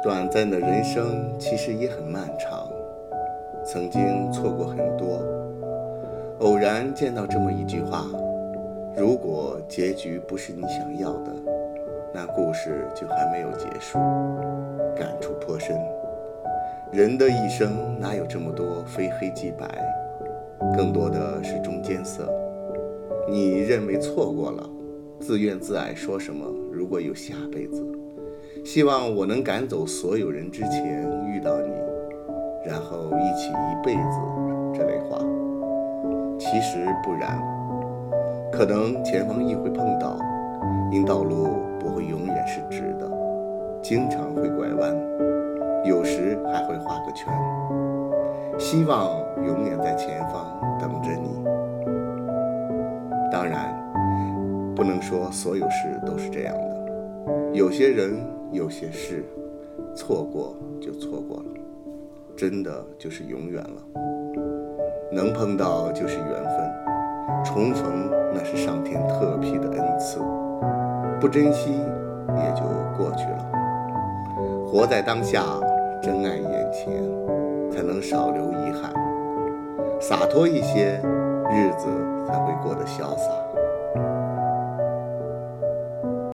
短暂的人生其实也很漫长，曾经错过很多。偶然见到这么一句话：如果结局不是你想要的，那故事就还没有结束。感触颇深。人的一生哪有这么多非黑即白，更多的是中间色。你认为错过了，自怨自艾，说什么如果有下辈子，希望我能赶走所有人之前遇到你，然后一起一辈子这类话，其实不然，可能前方亦会碰到，因道路不会永远是直的，经常会拐弯，有时还会画个圈，希望永远在前方等着你。当然，不能说所有事都是这样的。有些人、有些事，错过就错过了，真的就是永远了。能碰到就是缘分，重逢那是上天特批的恩赐，不珍惜也就过去了。活在当下，珍爱眼前，才能少留遗憾，洒脱一些。日子才会过得潇洒。